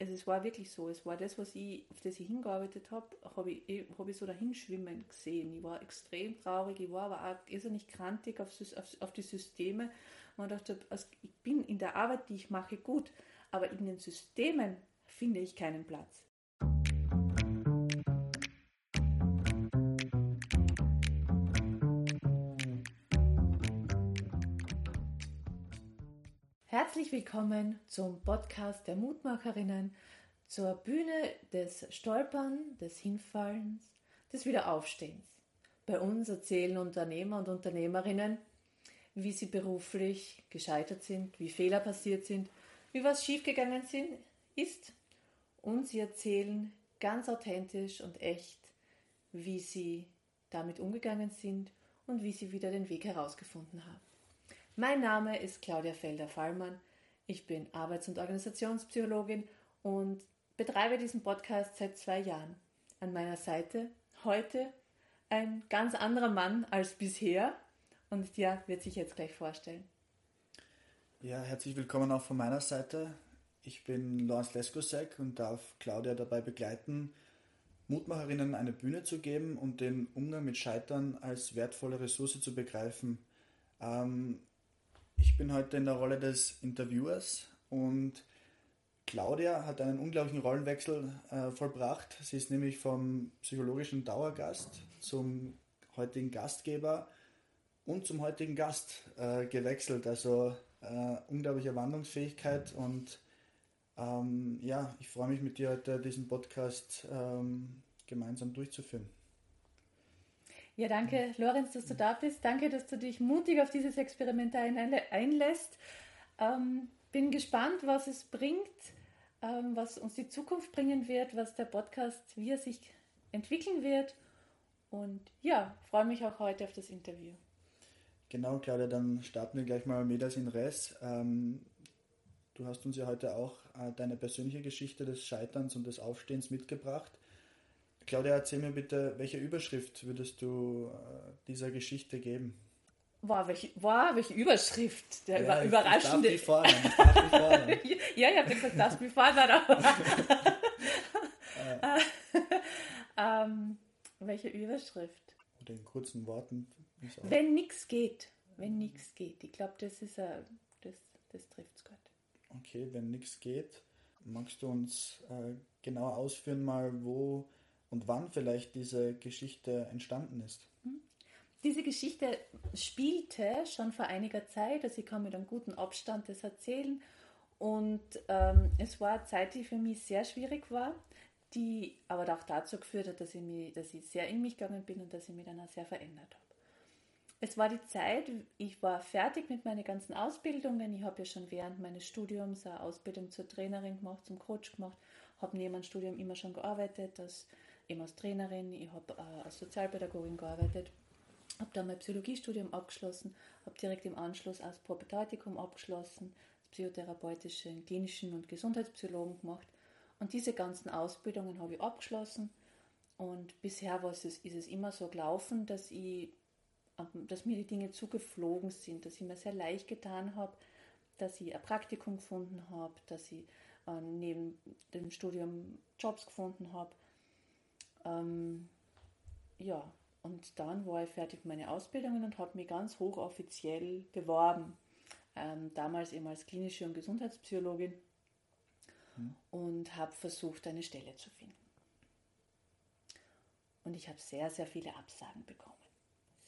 also es war wirklich so, es war das, was ich, auf das ich hingearbeitet habe, habe ich, hab ich so dahinschwimmen gesehen. Ich war extrem traurig, ich war aber auch irrsinnig krantig auf, auf, auf die Systeme. Und dachte, also ich bin in der Arbeit, die ich mache, gut, aber in den Systemen finde ich keinen Platz. Herzlich willkommen zum Podcast der Mutmacherinnen, zur Bühne des Stolpern, des Hinfallens, des Wiederaufstehens. Bei uns erzählen Unternehmer und Unternehmerinnen, wie sie beruflich gescheitert sind, wie Fehler passiert sind, wie was schiefgegangen sind, ist. Und sie erzählen ganz authentisch und echt, wie sie damit umgegangen sind und wie sie wieder den Weg herausgefunden haben. Mein Name ist Claudia Felder-Fallmann. Ich bin Arbeits- und Organisationspsychologin und betreibe diesen Podcast seit zwei Jahren. An meiner Seite heute ein ganz anderer Mann als bisher und der wird sich jetzt gleich vorstellen. Ja, herzlich willkommen auch von meiner Seite. Ich bin Lorenz Leskosek und darf Claudia dabei begleiten, Mutmacherinnen eine Bühne zu geben und den Umgang mit Scheitern als wertvolle Ressource zu begreifen. Ähm, ich bin heute in der Rolle des Interviewers und Claudia hat einen unglaublichen Rollenwechsel äh, vollbracht. Sie ist nämlich vom psychologischen Dauergast zum heutigen Gastgeber und zum heutigen Gast äh, gewechselt. Also äh, unglaubliche Wandlungsfähigkeit und ähm, ja, ich freue mich mit dir heute diesen Podcast ähm, gemeinsam durchzuführen. Ja, danke, Lorenz, dass du da bist. Danke, dass du dich mutig auf dieses Experiment einlässt. Ähm, bin gespannt, was es bringt, ähm, was uns die Zukunft bringen wird, was der Podcast, wie er sich entwickeln wird. Und ja, freue mich auch heute auf das Interview. Genau, Claudia, dann starten wir gleich mal Medias in Res. Ähm, du hast uns ja heute auch äh, deine persönliche Geschichte des Scheiterns und des Aufstehens mitgebracht. Claudia, erzähl mir bitte, welche Überschrift würdest du äh, dieser Geschichte geben? Wow, welche, wow, welche Überschrift? Der ja, überraschende. Ich darf mich fordern. ja, ich habe gesagt, das fordern. ähm, welche Überschrift? Oder in kurzen Worten. Wenn nichts geht. Wenn nichts geht. Ich glaube, das ist a, das, das trifft es gut. Okay, wenn nichts geht, magst du uns äh, genauer ausführen mal, wo und wann vielleicht diese Geschichte entstanden ist. Hm? Diese Geschichte spielte schon vor einiger Zeit, also ich kann mit einem guten Abstand das erzählen. Und ähm, es war eine Zeit, die für mich sehr schwierig war, die aber auch dazu geführt hat, dass ich, mich, dass ich sehr in mich gegangen bin und dass ich mich dann auch sehr verändert habe. Es war die Zeit, ich war fertig mit meinen ganzen Ausbildungen. Ich habe ja schon während meines Studiums eine Ausbildung zur Trainerin gemacht, zum Coach gemacht, habe neben meinem Studium immer schon gearbeitet, als eben als Trainerin, ich habe äh, als Sozialpädagogin gearbeitet, habe dann mein Psychologiestudium abgeschlossen, habe direkt im Anschluss als Propedeutikum abgeschlossen, das psychotherapeutische, klinischen und Gesundheitspsychologen gemacht. Und diese ganzen Ausbildungen habe ich abgeschlossen. Und bisher war es, ist es immer so gelaufen, dass, ich, ähm, dass mir die Dinge zugeflogen sind, dass ich mir sehr leicht getan habe, dass ich ein Praktikum gefunden habe, dass ich äh, neben dem Studium Jobs gefunden habe ähm, ja, und dann war ich fertig mit meinen Ausbildungen und habe mich ganz hochoffiziell beworben. Ähm, damals eben als klinische und Gesundheitspsychologin hm. und habe versucht, eine Stelle zu finden. Und ich habe sehr, sehr viele Absagen bekommen.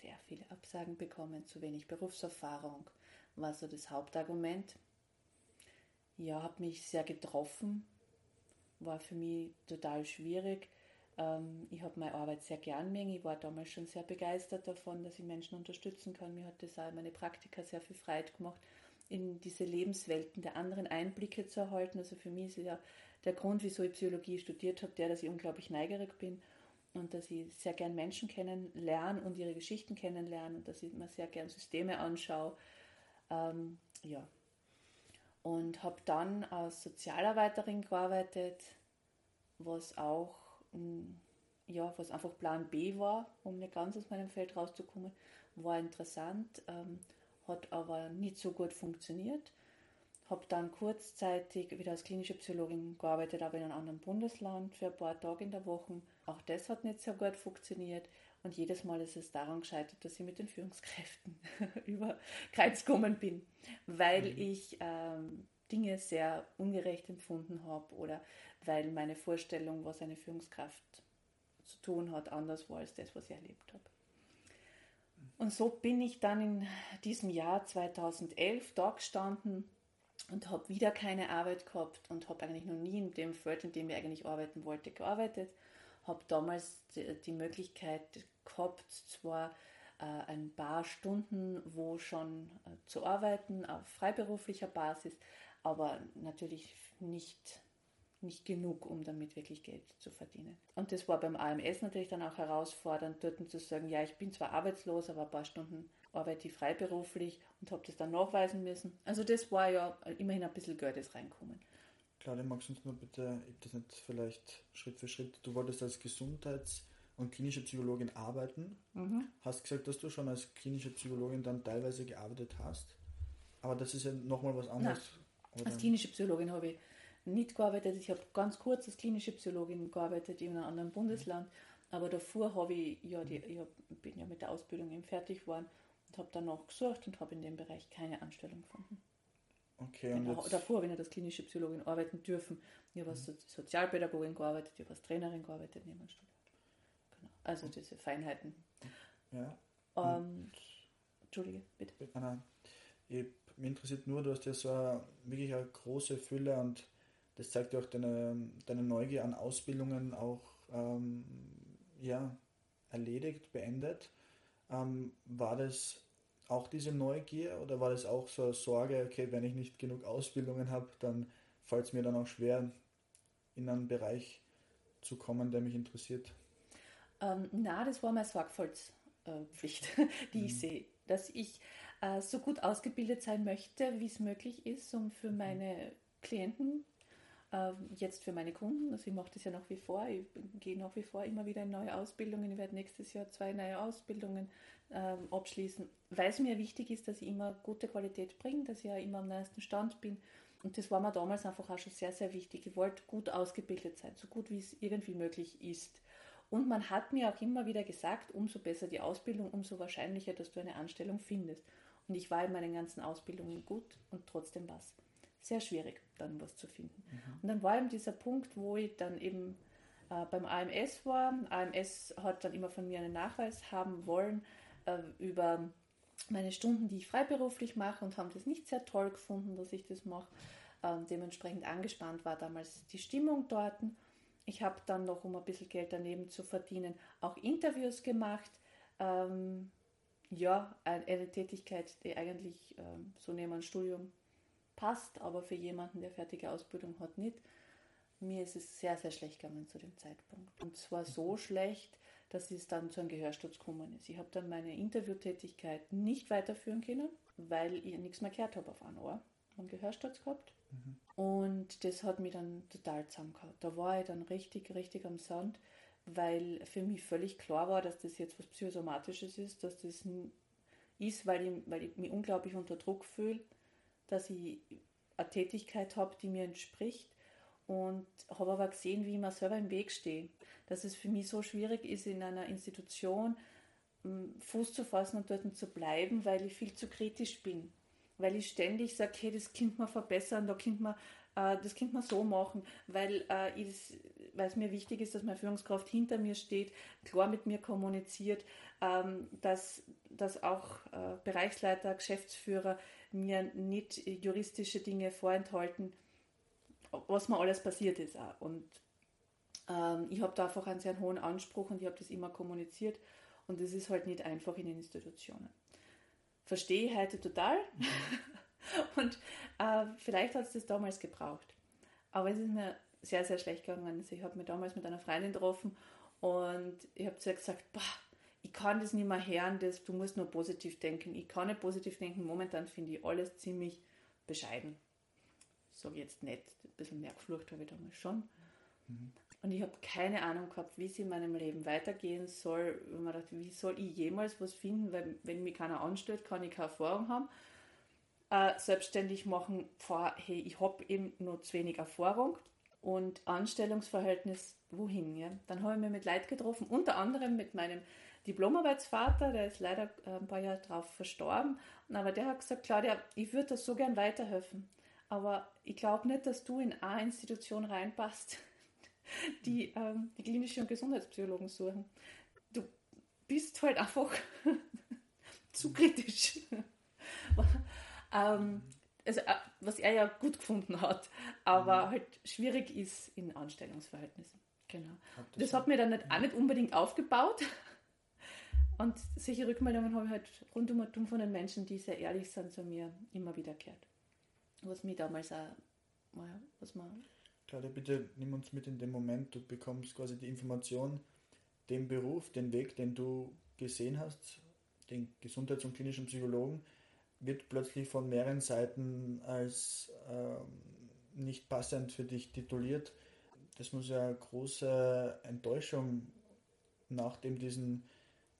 Sehr viele Absagen bekommen, zu wenig Berufserfahrung war so das Hauptargument. Ja, habe mich sehr getroffen, war für mich total schwierig ähm, ich habe meine Arbeit sehr gern mögen. Ich war damals schon sehr begeistert davon, dass ich Menschen unterstützen kann. Mir hat das auch meine Praktika sehr viel Freude gemacht, in diese Lebenswelten der anderen Einblicke zu erhalten. Also für mich ist ja der Grund, wieso ich Psychologie studiert habe, der, dass ich unglaublich neugierig bin und dass ich sehr gern Menschen kennenlerne und ihre Geschichten kennenlerne und dass ich mir sehr gern Systeme anschaue. Ähm, ja. Und habe dann als Sozialarbeiterin gearbeitet, was auch ja, was einfach Plan B war, um nicht ganz aus meinem Feld rauszukommen, war interessant, ähm, hat aber nicht so gut funktioniert. habe dann kurzzeitig wieder als klinische Psychologin gearbeitet, aber in einem anderen Bundesland für ein paar Tage in der Woche. Auch das hat nicht so gut funktioniert. Und jedes Mal ist es daran gescheitert, dass ich mit den Führungskräften über Kreuz gekommen bin, weil mhm. ich ähm, Dinge sehr ungerecht empfunden habe oder weil meine Vorstellung, was eine Führungskraft zu tun hat, anders war als das, was ich erlebt habe. Und so bin ich dann in diesem Jahr 2011 da gestanden und habe wieder keine Arbeit gehabt und habe eigentlich noch nie in dem Feld, in dem ich eigentlich arbeiten wollte, gearbeitet. Habe damals die, Möglichkeit gehabt, zwar äh, ein paar Stunden wo schon äh, zu arbeiten auf freiberuflicher Basis, aber natürlich nicht, nicht genug, um damit wirklich Geld zu verdienen. Und das war beim AMS natürlich dann auch herausfordernd, dort zu sagen, ja, ich bin zwar arbeitslos, aber ein paar Stunden arbeite ich freiberuflich und habe das dann nachweisen müssen. Also das war ja immerhin ein bisschen Geld, das reinkommen. Claudia, magst du uns nur bitte, ich das nicht vielleicht Schritt für Schritt, du wolltest als Gesundheits- und klinische Psychologin arbeiten. Mhm. Hast gesagt, dass du schon als klinische Psychologin dann teilweise gearbeitet hast. Aber das ist ja nochmal was anderes. Nein, als klinische Psychologin habe ich nicht gearbeitet. Ich habe ganz kurz als klinische Psychologin gearbeitet in einem anderen Bundesland. Aber davor habe ich ja die, ich bin ja mit der Ausbildung eben fertig geworden und habe dann noch gesucht und habe in dem Bereich keine Anstellung gefunden. Okay, und jetzt... Davor habe ich nicht als klinische Psychologin arbeiten dürfen. Ich habe als mhm. Sozialpädagogin gearbeitet, ich habe als Trainerin gearbeitet neben Studium. Genau. Also diese Feinheiten. Ja. Ähm, Entschuldige, bitte. Nein, ich, mich interessiert nur, du hast ja so eine, wirklich eine große Fülle und das zeigt ja auch deine, deine Neugier an Ausbildungen auch ähm, ja, erledigt, beendet. Ähm, war das auch diese Neugier oder war das auch so eine Sorge, okay, wenn ich nicht genug Ausbildungen habe, dann fällt es mir dann auch schwer, in einen Bereich zu kommen, der mich interessiert? Ähm, na, das war meine Sorgfaltspflicht, die mhm. ich sehe, dass ich äh, so gut ausgebildet sein möchte, wie es möglich ist, um für mhm. meine Klienten ähm, jetzt für meine Kunden, also ich mache das ja nach wie vor, ich gehe nach wie vor immer wieder in neue Ausbildungen, ich werde nächstes Jahr zwei neue Ausbildungen ähm, abschließen, weil es mir wichtig ist, dass ich immer gute Qualität bringe, dass ich ja immer am neuesten Stand bin. Und das war mir damals einfach auch schon sehr, sehr wichtig. Ich wollte gut ausgebildet sein, so gut wie es irgendwie möglich ist. Und man hat mir auch immer wieder gesagt, umso besser die Ausbildung, umso wahrscheinlicher, dass du eine Anstellung findest. Und ich war in meinen ganzen Ausbildungen gut und trotzdem was sehr schwierig, dann was zu finden. Mhm. Und dann war eben dieser Punkt, wo ich dann eben äh, beim AMS war. AMS hat dann immer von mir einen Nachweis haben wollen äh, über meine Stunden, die ich freiberuflich mache und haben das nicht sehr toll gefunden, dass ich das mache. Ähm, dementsprechend angespannt war damals die Stimmung dort. Ich habe dann noch, um ein bisschen Geld daneben zu verdienen, auch Interviews gemacht. Ähm, ja, eine Tätigkeit, die eigentlich ähm, so neben einem Studium passt, aber für jemanden, der fertige Ausbildung hat, nicht. Mir ist es sehr, sehr schlecht gegangen zu dem Zeitpunkt. Und zwar so schlecht, dass es dann zu einem Gehörsturz gekommen ist. Ich habe dann meine Interviewtätigkeit nicht weiterführen können, weil ich nichts mehr gehört habe auf ein Ohr. Einen Gehörsturz gehabt. Mhm. Und das hat mich dann total zusammengehauen. Da war ich dann richtig, richtig am Sand, weil für mich völlig klar war, dass das jetzt was Psychosomatisches ist, dass das ist, weil ich, weil ich mich unglaublich unter Druck fühle dass ich eine Tätigkeit habe, die mir entspricht und habe aber gesehen, wie ich mir selber im Weg stehe. Dass es für mich so schwierig ist, in einer Institution Fuß zu fassen und dort zu bleiben, weil ich viel zu kritisch bin. Weil ich ständig sage, hey, das könnte man verbessern, da könnte man, äh, das könnte man so machen, weil, äh, ich, weil es mir wichtig ist, dass meine Führungskraft hinter mir steht, klar mit mir kommuniziert, ähm, dass, dass auch äh, Bereichsleiter, Geschäftsführer mir nicht juristische Dinge vorenthalten, was mir alles passiert ist. Auch. Und ähm, ich habe da einfach einen sehr hohen Anspruch und ich habe das immer kommuniziert und das ist halt nicht einfach in den Institutionen. Verstehe ich heute total mhm. und äh, vielleicht hat es das damals gebraucht. Aber es ist mir sehr, sehr schlecht gegangen. Also ich habe mich damals mit einer Freundin getroffen und ich habe zu ihr gesagt, boah, ich kann das nicht mehr hören, das, du musst nur positiv denken. Ich kann nicht positiv denken. Momentan finde ich alles ziemlich bescheiden. Sage jetzt nicht, ein bisschen mehr geflucht habe ich damals schon. Mhm. Und ich habe keine Ahnung gehabt, wie es in meinem Leben weitergehen soll. Und mir dachte, wie soll ich jemals was finden, weil wenn mich keiner anstellt, kann ich keine Erfahrung haben. äh, selbstständig machen, war, hey, ich habe eben nur zu wenig Erfahrung und Anstellungsverhältnis, wohin? Ja? Dann habe ich mich mit Leid getroffen, unter anderem mit meinem Diplomarbeitsvater, der ist leider äh, ein paar Jahre drauf verstorben, aber der hat gesagt, Claudia, ich würde das so gern weiterhelfen, aber ich glaube nicht, dass du in eine Institution reinpasst, die ähm, die klinischen und Gesundheitspsychologen suchen. Du bist halt einfach zu kritisch. ähm, also, äh, was er ja gut gefunden hat, aber mhm. halt schwierig ist in Anstellungsverhältnissen. Genau. Das, das hat mir dann nicht, auch nicht unbedingt aufgebaut. Und solche Rückmeldungen habe ich halt rund um und von den Menschen, die sehr ehrlich sind zu mir, immer wieder gehört. Was mir damals auch, naja, was man. Claudia, bitte nimm uns mit in den Moment, du bekommst quasi die Information, den Beruf, den Weg, den du gesehen hast, den Gesundheits- und klinischen Psychologen, wird plötzlich von mehreren Seiten als ähm, nicht passend für dich tituliert. Das muss ja große Enttäuschung nach dem diesen,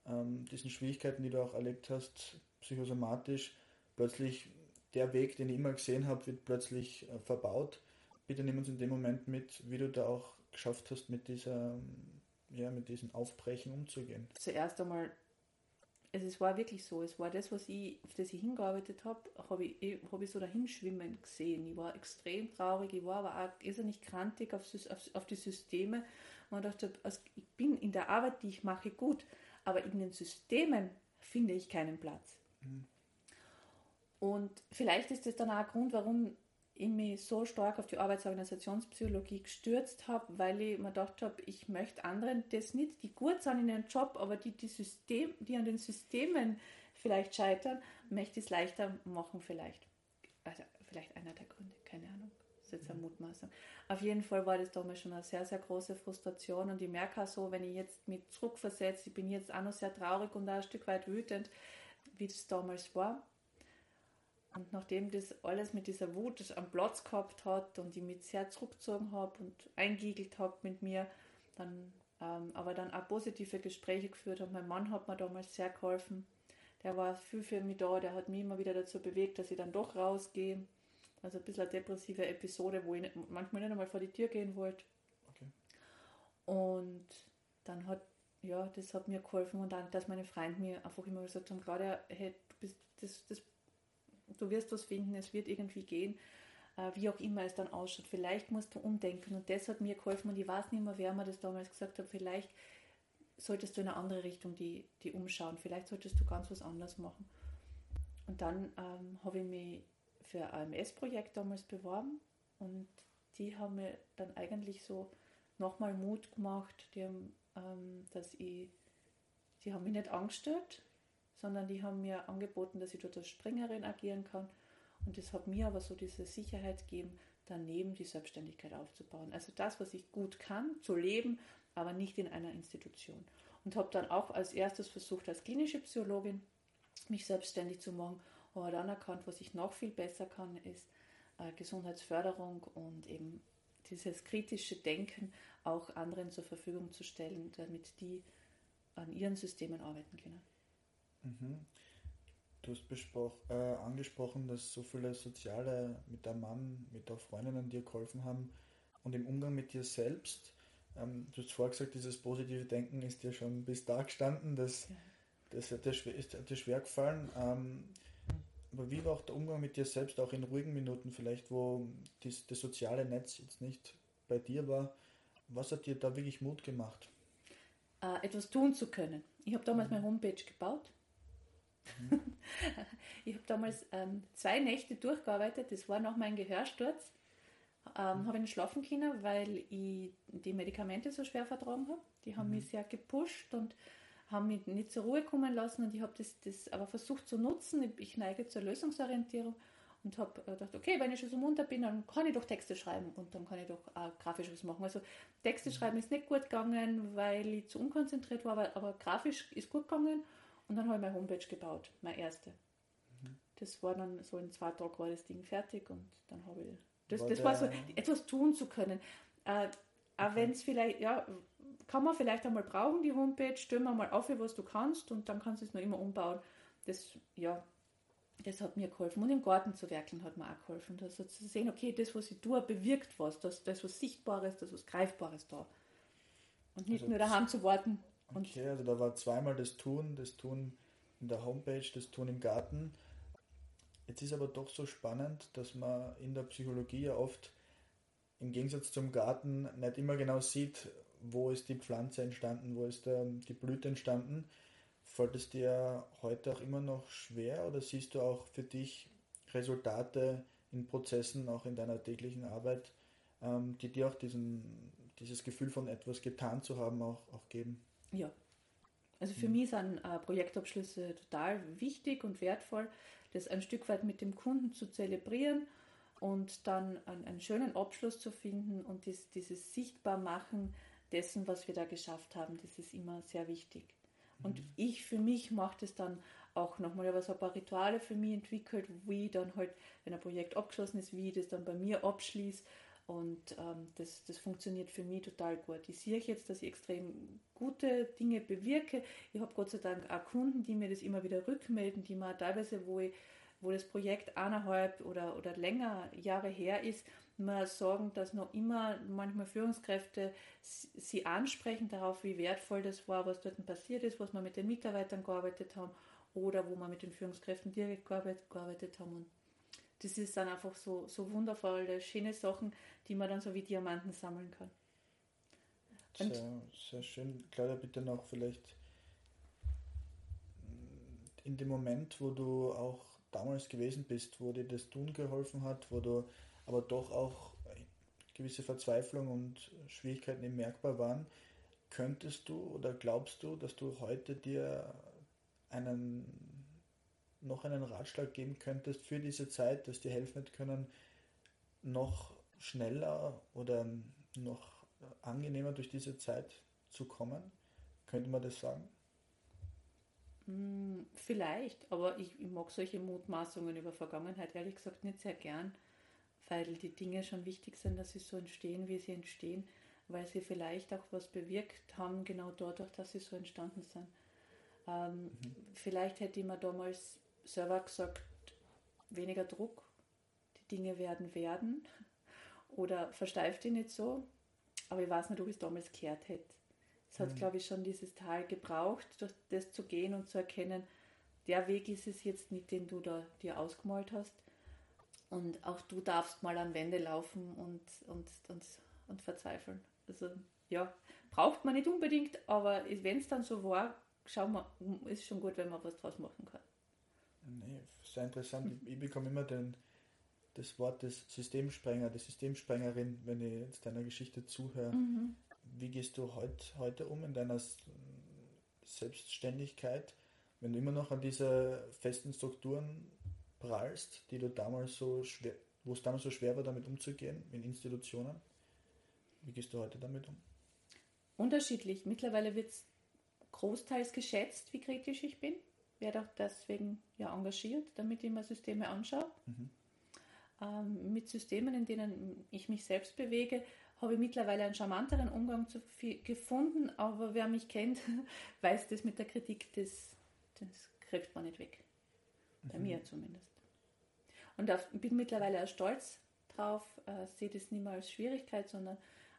ähm, diesen Schwierigkeiten, die du auch erlebt hast, psychosomatisch, plötzlich der Weg, den ich immer gesehen habe, wird plötzlich äh, verbaut. Bitte nimm uns in dem Moment mit, wie du da auch geschafft hast, mit dieser, ja, mit diesem Aufbrechen umzugehen. Zuerst einmal also es war wirklich so, es war das, was ich, auf das ich hingearbeitet habe, habe ich, hab ich so dahinschwimmen gesehen. Ich war extrem traurig, ich war aber auch irrsinnig krantig auf, auf, auf die Systeme. Und ich dachte, also ich bin in der Arbeit, die ich mache, gut, aber in den Systemen finde ich keinen Platz. Mhm. Und vielleicht ist das dann auch ein Grund, warum ich mich so stark auf die Arbeitsorganisationspsychologie gestürzt habe, weil ich mir gedacht habe, ich möchte anderen das nicht, die gut sind in ihrem Job, aber die, die, System, die an den Systemen vielleicht scheitern, möchte ich es leichter machen vielleicht. Also vielleicht einer der Gründe, keine Ahnung. Das ist jetzt eine Mutmaßung. Auf jeden Fall war das damals schon eine sehr, sehr große Frustration und ich merke auch so, wenn ich jetzt mich zurückversetze, ich bin jetzt auch noch sehr traurig und auch ein Stück weit wütend, wie das damals war und nachdem das alles mit dieser Wut am Platz gehabt hat und ich mich sehr zurückgezogen habe und eingiegelt habe mit mir, dann ähm, aber dann auch positive Gespräche geführt habe. Mein Mann hat mir damals sehr geholfen. Der war viel für mich da, der hat mich immer wieder dazu bewegt, dass ich dann doch rausgehe. Also ein bisschen eine depressive Episode, wo ich nicht, manchmal nicht einmal vor die Tür gehen wollte. Okay. Und dann hat, ja, das hat mir geholfen und dann, dass meine Freunde mir einfach immer gesagt haben, Claudia, hey, du bist, das, das du wirst was finden, es wird irgendwie gehen, äh, wie auch immer es dann ausschaut. Vielleicht musst du umdenken. Und das hat mir geholfen und ich weiß nicht mehr, wer mir das damals gesagt hat, vielleicht solltest du in eine andere Richtung die, die umschauen, vielleicht solltest du ganz was anderes machen. Und dann ähm, habe ich mich für ein AMS-Projekt damals beworben und die haben mir dann eigentlich so nochmal Mut gemacht, die haben, ähm, dass ich, die haben mich nicht angestellt, sondern die haben mir angeboten, dass ich dort als Springerin agieren kann. Und das hat mir aber so diese Sicherheit gegeben, daneben die Selbstständigkeit aufzubauen. Also das, was ich gut kann, zu leben, aber nicht in einer Institution. Und habe dann auch als erstes versucht, als klinische Psychologin mich selbstständig zu machen, aber dann erkannt, was ich noch viel besser kann, ist äh, Gesundheitsförderung und eben dieses kritische Denken auch anderen zur Verfügung zu stellen, damit die an ihren Systemen arbeiten können. Mhm. Du hast äh, angesprochen, dass so viele Soziale mit deinem Mann, mit der Freundin dir geholfen haben und im Umgang mit dir selbst. Ähm, du hast vorher gesagt, dieses positive Denken ist dir schon bis da gestanden. Das, ja. das hat dir schwer, ist dir schwer gefallen. Ähm, aber wie war auch der Umgang mit dir selbst, auch in ruhigen Minuten vielleicht, wo dies, das soziale Netz jetzt nicht bei dir war? Was hat dir da wirklich Mut gemacht? Äh, etwas tun zu können. Ich habe damals mhm. meine Homepage gebaut ich habe damals ähm, zwei Nächte durchgearbeitet, das war nach meinem Gehörsturz. Ähm, habe ich nicht schlafen können, weil ich die Medikamente so schwer vertragen habe. Die haben mhm. mich sehr gepusht und haben mich nicht zur Ruhe kommen lassen und ich habe das, das aber versucht zu nutzen. Ich, neige zur Lösungsorientierung und habe äh, gedacht, okay, wenn ich schon so munter bin, dann kann ich doch Texte schreiben und dann kann ich doch auch grafisch was machen. Also Texte mhm. schreiben ist nicht gut gegangen, weil ich zu unkonzentriert war, aber, aber grafisch ist gut gegangen und dann habe ich meine Homepage gebaut, meine erste. Mhm. Das war dann so in zwei Tagen war das Ding fertig und dann habe ich. Das war, das war so, etwas tun zu können. Äh, auch wenn es vielleicht, ja, kann man vielleicht einmal brauchen, die Homepage, stell mal auf, was du kannst und dann kannst du es noch immer umbauen. Das, ja, das hat mir geholfen. Und im Garten zu werkeln hat mir auch geholfen. Also zu sehen, okay, das, was ich tue, bewirkt was. Das, das was Sichtbares, das, was Greifbares da. Und nicht also nur daheim zu warten. Okay, also da war zweimal das Tun, das Tun in der Homepage, das Tun im Garten. Jetzt ist aber doch so spannend, dass man in der Psychologie ja oft im Gegensatz zum Garten nicht immer genau sieht, wo ist die Pflanze entstanden, wo ist der, die Blüte entstanden. Fällt es dir heute auch immer noch schwer oder siehst du auch für dich Resultate in Prozessen, auch in deiner täglichen Arbeit, ähm, die dir auch diesen, dieses Gefühl von etwas getan zu haben, auch, auch geben? Ja. Also für mhm. mich sind äh, Projektabschlüsse total wichtig und wertvoll, das ein Stück weit mit dem Kunden zu zelebrieren und dann einen, einen schönen Abschluss zu finden und dies, dieses Sichtbarmachen dessen, was wir da geschafft haben, das ist immer sehr wichtig. Und mhm. ich für mich mache das dann auch nochmal, aber so ein paar Rituale für mich entwickelt, wie dann halt, wenn ein Projekt abgeschlossen ist, wie ich das dann bei mir abschließe. Und ähm, das, das funktioniert für mich total gut. Ich sehe jetzt, dass ich extrem gute Dinge bewirke. Ich habe Gott sei Dank auch Kunden, die mir das immer wieder rückmelden, die mir teilweise, wo ich wo das Projekt eineinhalb oder, oder länger Jahre her ist, mal sagen, dass noch immer manchmal Führungskräfte sie ansprechen darauf, wie wertvoll das war, was dort passiert ist, was wir mit den Mitarbeitern gearbeitet haben oder wo wir mit den Führungskräften direkt gearbeitet, gearbeitet haben. Und das ist dann einfach so, so wundervolle, schöne Sachen, die man dann so wie Diamanten sammeln kann. Und sehr, sehr schön. Claudia, bitte noch vielleicht in dem Moment, wo du auch damals gewesen bist, wo dir das Tun geholfen hat, wo du aber doch auch gewisse Verzweiflung und Schwierigkeiten eben merkbar waren, könntest du oder glaubst du, dass du heute dir einen noch einen Ratschlag geben könntest für diese Zeit, dass dir helfen wird können, noch schneller oder noch angenehmer durch diese Zeit zu kommen? Könnte man das sagen? Hm, vielleicht, aber ich, ich, mag solche Mutmaßungen über Vergangenheit ehrlich gesagt nicht sehr gern, weil die Dinge schon wichtig sind, dass sie so entstehen, wie sie entstehen, weil sie vielleicht auch was bewirkt haben, genau dadurch, dass sie so entstanden sind. Ähm, mhm. Vielleicht hätte ich mir damals selber gesagt, weniger Druck, die Dinge werden werden oder versteift die nicht so, aber ich weiß nicht, ob ich es damals gehört hätte. Es hat, mhm. glaube ich, schon dieses Tal gebraucht, durch das zu gehen und zu erkennen, der Weg ist es jetzt nicht, den du da dir ausgemalt hast. Und auch du darfst mal an Wände laufen und, und, und, und verzweifeln. Also ja, braucht man nicht unbedingt, aber wenn es dann so war, schau mal, ist schon gut, wenn man was draus machen kann. Nee, sehr interessant. Ich, ich bekomme immer den, das Wort des Systemsprenger, der Systemsprengerin, wenn ich jetzt deiner Geschichte zuhöre. Mhm wie gehst du heut, heute um in deiner Selbstständigkeit, wenn du immer noch an diese festen Strukturen prallst, die du damals so schwer, wo es damals so schwer war, damit umzugehen in Institutionen? Wie gehst du heute damit um? Unterschiedlich. Mittlerweile wird es großteils geschätzt, wie kritisch ich bin. Werde auch deswegen ja engagiert, damit ich mir Systeme anschaue. Mhm. Ähm, mit Systemen, in denen ich mich selbst bewege, habe ich mittlerweile einen charmanteren Umgang zu, gefunden, aber wer mich kennt, weiß das mit der Kritik, das, das kriegt man nicht weg. Bei mhm. mir zumindest. Und ich bin mittlerweile auch stolz drauf, äh, sehe das nicht mehr als Schwierigkeit, sondern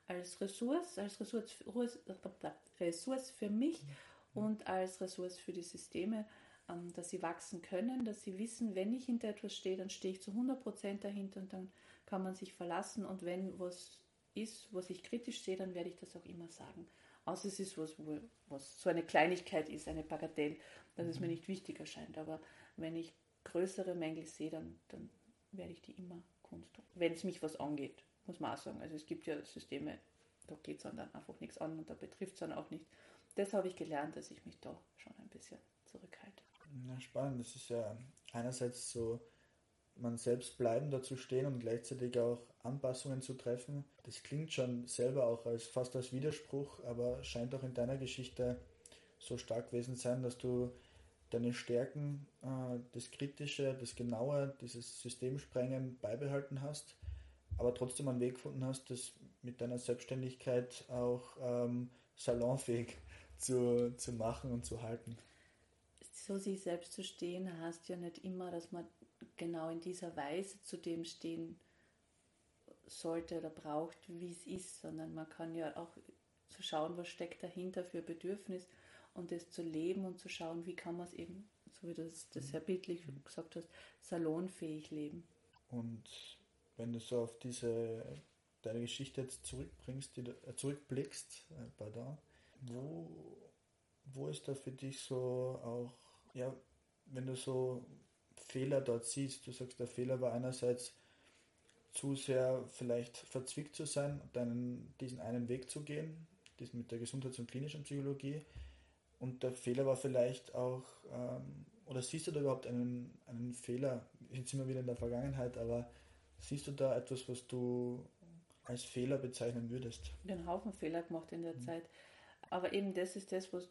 als Ressource, als Ressource, Ressource für mich mhm. und als Ressource für die Systeme, dass sie wachsen können, dass sie wissen, wenn ich hinter etwas stehe, dann stehe ich zu 100% dahinter und dann kann man sich verlassen und wenn was ist, was ich kritisch sehe, dann werde ich das auch immer sagen. Außer es ist was, wo, was so eine Kleinigkeit ist, eine Bagatelle, dass es mir mhm. nicht wichtig erscheint. Aber wenn ich größere Mängel sehe, dann, dann werde ich die immer kundtun. Wenn es mich was angeht, muss man auch sagen. Also es gibt ja Systeme, da geht es dann einfach nichts an und da betrifft es dann auch nicht. Das habe ich gelernt, dass ich mich da schon ein bisschen zurückhalte. Na, spannend. Das ist ja einerseits so man selbst bleiben, dazu stehen und gleichzeitig auch Anpassungen zu treffen. Das klingt schon selber auch als fast als Widerspruch, aber scheint auch in deiner Geschichte so stark gewesen sein, dass du deine Stärken, äh, das Kritische, das Genaue, dieses Systemsprengen beibehalten hast, aber trotzdem einen Weg gefunden hast, das mit deiner Selbstständigkeit auch ähm, salonfähig zu, zu machen und zu halten. So sich selbst zu stehen, heißt ja nicht immer, dass man genau in dieser Weise zu dem stehen sollte oder braucht, wie es ist, sondern man kann ja auch zu schauen, was steckt dahinter für Bedürfnis und das zu leben und zu schauen, wie kann man es eben, so wie du das, das sehr bildlich gesagt hast, salonfähig leben. Und wenn du so auf diese deine Geschichte jetzt zurückbringst, die äh, zurückblickst äh, da, wo, wo ist da für dich so auch, ja, wenn du so Fehler dort siehst, du sagst, der Fehler war einerseits zu sehr vielleicht verzwickt zu sein, deinen, diesen einen Weg zu gehen, diesen mit der Gesundheits- und klinischen Psychologie. Und der Fehler war vielleicht auch, ähm, oder siehst du da überhaupt einen, einen Fehler? Jetzt sind wir wieder in der Vergangenheit, aber siehst du da etwas, was du als Fehler bezeichnen würdest? Den Haufen Fehler gemacht in der mhm. Zeit. Aber eben das ist das, was,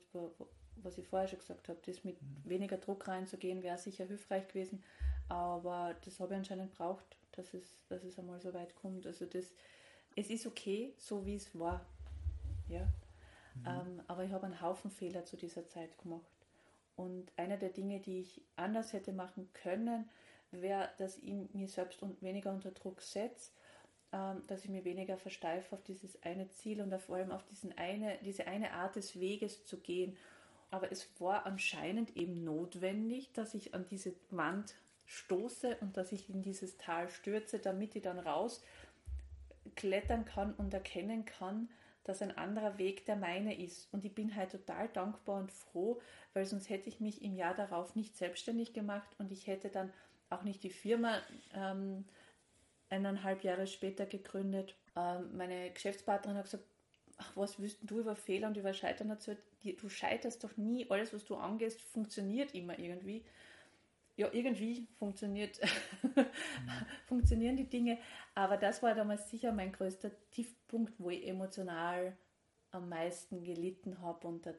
was ich vorher schon gesagt habe. Das mit mhm. weniger Druck reinzugehen, wäre sicher hilfreich gewesen. Aber das habe ich anscheinend braucht, dass es, dass es einmal so weit kommt. Also das, es ist okay, so wie es war. Ja. Mhm. Ähm, aber ich habe einen Haufen Fehler zu dieser Zeit gemacht. Und einer der Dinge, die ich anders hätte machen können, wäre, dass ich mir selbst weniger unter Druck setze, ähm, dass ich mir weniger versteife auf dieses eine Ziel und vor allem auf diesen eine, diese eine Art des Weges zu gehen. Aber es war anscheinend eben notwendig, dass ich an diese Wand stoße und dass ich in dieses Tal stürze, damit ich dann raus klettern kann und erkennen kann, dass ein anderer Weg der meine ist. Und ich bin halt total dankbar und froh, weil sonst hätte ich mich im Jahr darauf nicht selbstständig gemacht und ich hätte dann auch nicht die Firma ähm, eineinhalb Jahre später gegründet. Ähm, meine Geschäftspartnerin hat gesagt, ach, was willst du über Fehler und über Scheitern erzählt? Du scheiterst doch nie, alles, was du angehst, funktioniert immer irgendwie. Ja, irgendwie funktioniert, mhm. funktionieren die Dinge, aber das war damals sicher mein größter Tiefpunkt, wo ich emotional am meisten gelitten habe und äh,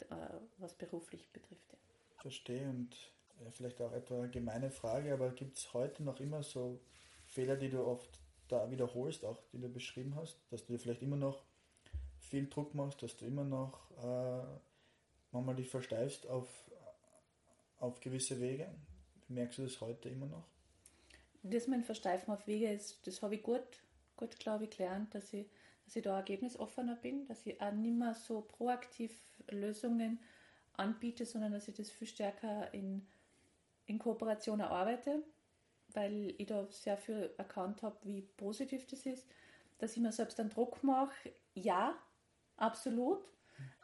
was beruflich betrifft. Ja. Verstehe und ja, vielleicht auch etwa eine gemeine Frage, aber gibt es heute noch immer so Fehler, die du oft da wiederholst, auch die du beschrieben hast, dass du dir vielleicht immer noch viel Druck machst, dass du immer noch äh, manchmal dich versteifst auf, auf gewisse Wege. Merkst du das heute immer noch? Das mein Versteifen auf Wege ist, das habe ich gut, gut glaube ich, gelernt, dass ich, dass ich da ergebnisoffener bin, dass ich auch nicht mehr so proaktiv Lösungen anbiete, sondern dass ich das viel stärker in, in Kooperation erarbeite weil ich da sehr viel erkannt habe, wie positiv das ist, dass ich mir selbst einen Druck mache. Ja, absolut.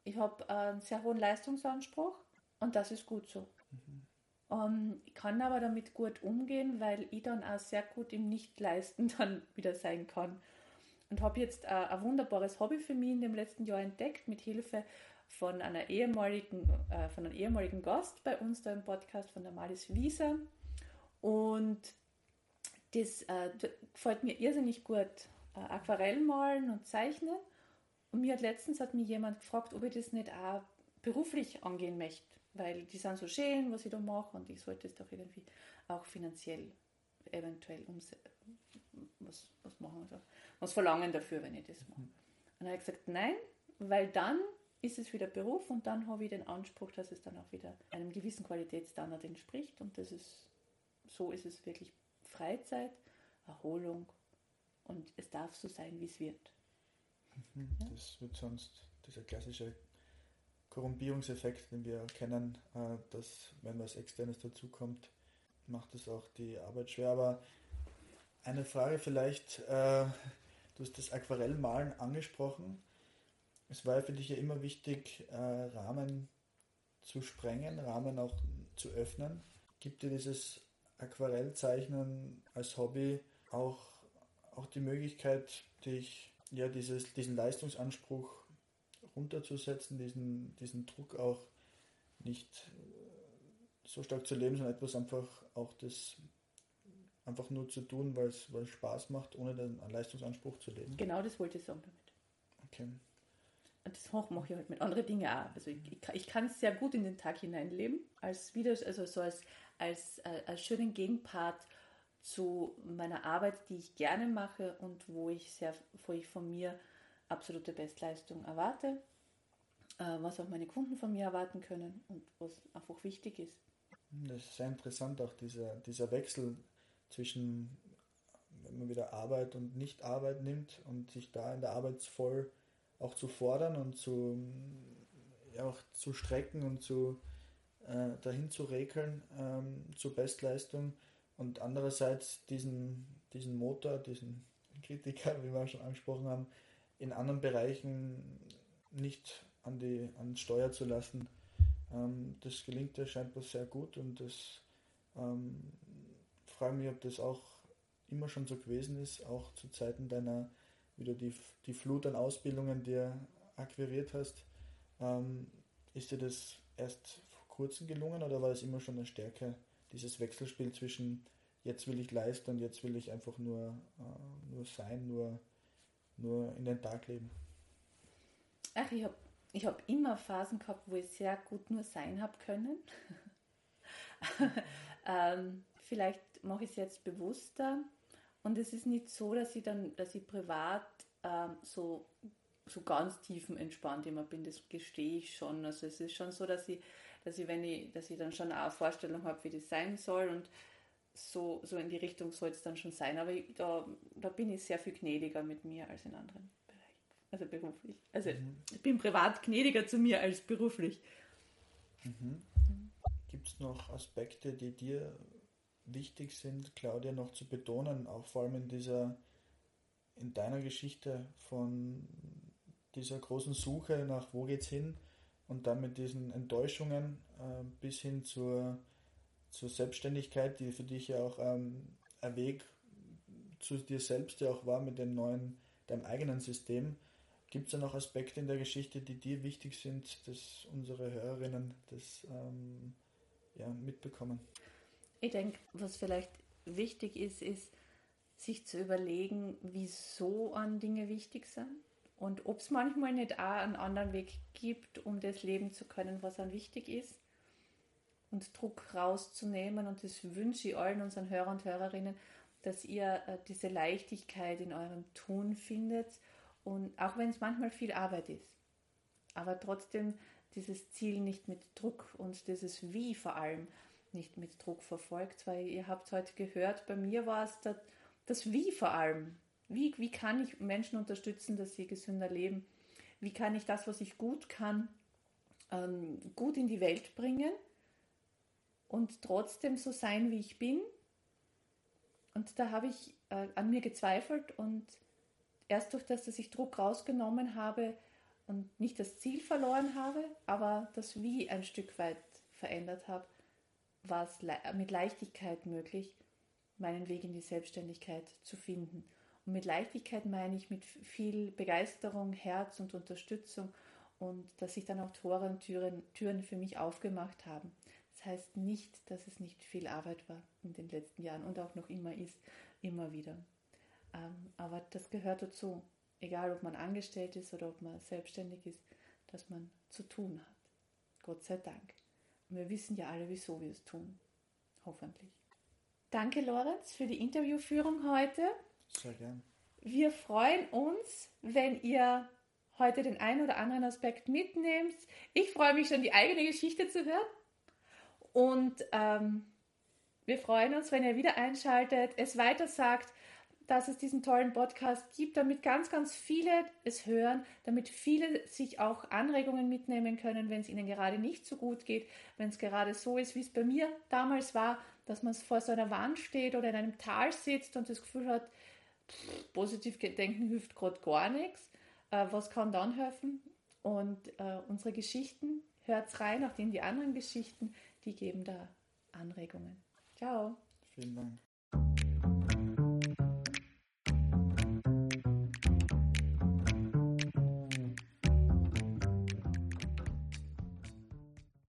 Ich habe einen sehr hohen Leistungsanspruch und das ist gut so. Mhm. Um, ich kann aber damit gut umgehen, weil ich dann auch sehr gut im Nichtleisten dann wieder sein kann. Und habe jetzt äh, ein wunderbares Hobby für mich in dem letzten Jahr entdeckt, mit Hilfe von äh, von einem ehemaligen Gast bei uns da im Podcast, von der Malis Wieser. Und das äh, gefällt mir irrsinnig gut. Äh, Aquarell malen und zeichnen. Und mir hat letztens hat mich jemand gefragt, ob ich das nicht auch beruflich angehen möchte. Weil die sind so schön, was ich da mache, und ich sollte es doch irgendwie auch finanziell eventuell was, was machen, also was verlangen dafür, wenn ich das mache. Und dann habe ich gesagt, nein, weil dann ist es wieder Beruf und dann habe ich den Anspruch, dass es dann auch wieder einem gewissen Qualitätsstandard entspricht und das ist, so ist es wirklich Freizeit, Erholung und es darf so sein, wie es wird. Mhm, das wird sonst dieser klassische Korrumpierungseffekt, den wir kennen, äh, dass wenn was Externes dazukommt, macht es auch die Arbeit schwer. Aber eine Frage vielleicht, äh, du hast das Aquarellmalen angesprochen. Es war für dich ja immer wichtig, äh, Rahmen zu sprengen, Rahmen auch zu öffnen. Gibt dir dieses Aquarellzeichnen als Hobby auch, auch die Möglichkeit, dich, ja, dieses, diesen Leistungsanspruch runterzusetzen, diesen, diesen Druck auch nicht so stark zu leben, sondern etwas einfach auch das einfach nur zu tun, weil es, Spaß macht, ohne den Leistungsanspruch zu leben. Genau das wollte ich sagen damit. Okay. Und das mache ich halt mit anderen Dingen auch. Also ich, ich kann es sehr gut in den Tag hineinleben, als wieder, also so als als, äh, als schönen Gegenpart zu meiner Arbeit, die ich gerne mache und wo ich, sehr, wo ich von mir absolute Bestleistung erwarte, äh, was auch meine Kunden von mir erwarten können und was einfach wichtig ist. Das ist sehr interessant, auch dieser, dieser Wechsel zwischen, wenn man wieder Arbeit und Nicht-Arbeit nimmt und sich da in der Arbeit voll auch zu fordern und zu, ja, auch zu strecken und zu, äh, dahin zu regeln ähm, zur Bestleistung und andererseits diesen, diesen Motor, diesen Kritiker, wie wir schon angesprochen haben, in anderen Bereichen nicht an die an Steuer zu lassen. Ähm, das gelingt ja scheinbar sehr gut und das ähm, frage mich, ob das auch immer schon so gewesen ist, auch zu Zeiten deiner, wie du die, die Flut an Ausbildungen dir akquiriert hast. Ähm, ist dir das erst vor kurzem gelungen oder war es immer schon eine Stärke, dieses Wechselspiel zwischen jetzt will ich leisten und jetzt will ich einfach nur, äh, nur sein, nur, nur in den Tag leben? Ach, ich habe ich hab immer Phasen gehabt, wo ich sehr gut nur sein habe können. ähm, vielleicht mache ich es jetzt bewusster. Und es ist nicht so, dass ich dann, dass ich privat ähm, so, so ganz tiefenentspannt immer bin. Das gestehe ich schon. Also es ist schon so, dass ich, dass ich, wenn ich, dass ich dann schon eine Vorstellung habe, wie das sein soll und so, so in die Richtung soll es dann schon sein. Aber ich, da, da bin ich sehr viel gnädiger mit mir als in anderen Bereichen. Also beruflich. Also mhm. ich bin privat gnädiger zu mir als beruflich. Mhm. Gibt es noch Aspekte, die dir wichtig sind, Claudia, noch zu betonen, auch vor allem in dieser, in deiner Geschichte von dieser großen Suche nach wo geht's hin und dann mit diesen Enttäuschungen äh, bis hin zur, zur Selbstständigkeit, die für dich ja auch ähm, ein Weg zu dir selbst ja auch war mit dem neuen, deinem eigenen System. Gibt es da noch Aspekte in der Geschichte, die dir wichtig sind, dass unsere Hörerinnen das ähm, ja, mitbekommen? Ich denke, was vielleicht wichtig ist, ist, sich zu überlegen, wieso an Dinge wichtig sind und ob es manchmal nicht auch einen anderen Weg gibt, um das leben zu können, was an wichtig ist und Druck rauszunehmen. Und das wünsche ich allen unseren Hörern und Hörerinnen, dass ihr äh, diese Leichtigkeit in eurem Tun findet und auch wenn es manchmal viel Arbeit ist, aber trotzdem dieses Ziel nicht mit Druck und dieses Wie vor allem nicht mit Druck verfolgt, weil ihr habt heute gehört, bei mir war es das, das Wie vor allem. Wie, wie kann ich Menschen unterstützen, dass sie gesünder leben? Wie kann ich das, was ich gut kann, ähm, gut in die Welt bringen und trotzdem so sein, wie ich bin? Und da habe ich äh, an mir gezweifelt und erst durch das, dass ich Druck rausgenommen habe und nicht das Ziel verloren habe, aber das Wie ein Stück weit verändert habe, war es mit Leichtigkeit möglich, meinen Weg in die Selbstständigkeit zu finden. Und mit Leichtigkeit meine ich mit viel Begeisterung, Herz und Unterstützung und dass sich dann auch Tore und Türen, Türen für mich aufgemacht haben. Das heißt nicht, dass es nicht viel Arbeit war in den letzten Jahren und auch noch immer ist, immer wieder. Ähm, aber das gehört dazu, egal ob man angestellt ist oder ob man selbstständig ist, dass man zu tun hat. Gott sei Dank. Und wir wissen ja alle, wieso wir es tun. Hoffentlich. Danke, Lorenz, für die Interviewführung heute. Sehr gern. Wir freuen uns, wenn ihr heute den einen oder anderen Aspekt mitnehmt. Ich freue mich schon, die eigene Geschichte zu hören. Und ähm, wir freuen uns, wenn ihr wieder einschaltet, es weiter sagt dass es diesen tollen Podcast gibt, damit ganz, ganz viele es hören, damit viele sich auch Anregungen mitnehmen können, wenn es ihnen gerade nicht so gut geht, wenn es gerade so ist, wie es bei mir damals war, dass man vor so einer Wand steht oder in einem Tal sitzt und das Gefühl hat, positiv denken hilft gerade gar nichts. Äh, was kann dann helfen? Und äh, unsere Geschichten, hört rein, in die anderen Geschichten, die geben da Anregungen. Ciao. Vielen Dank.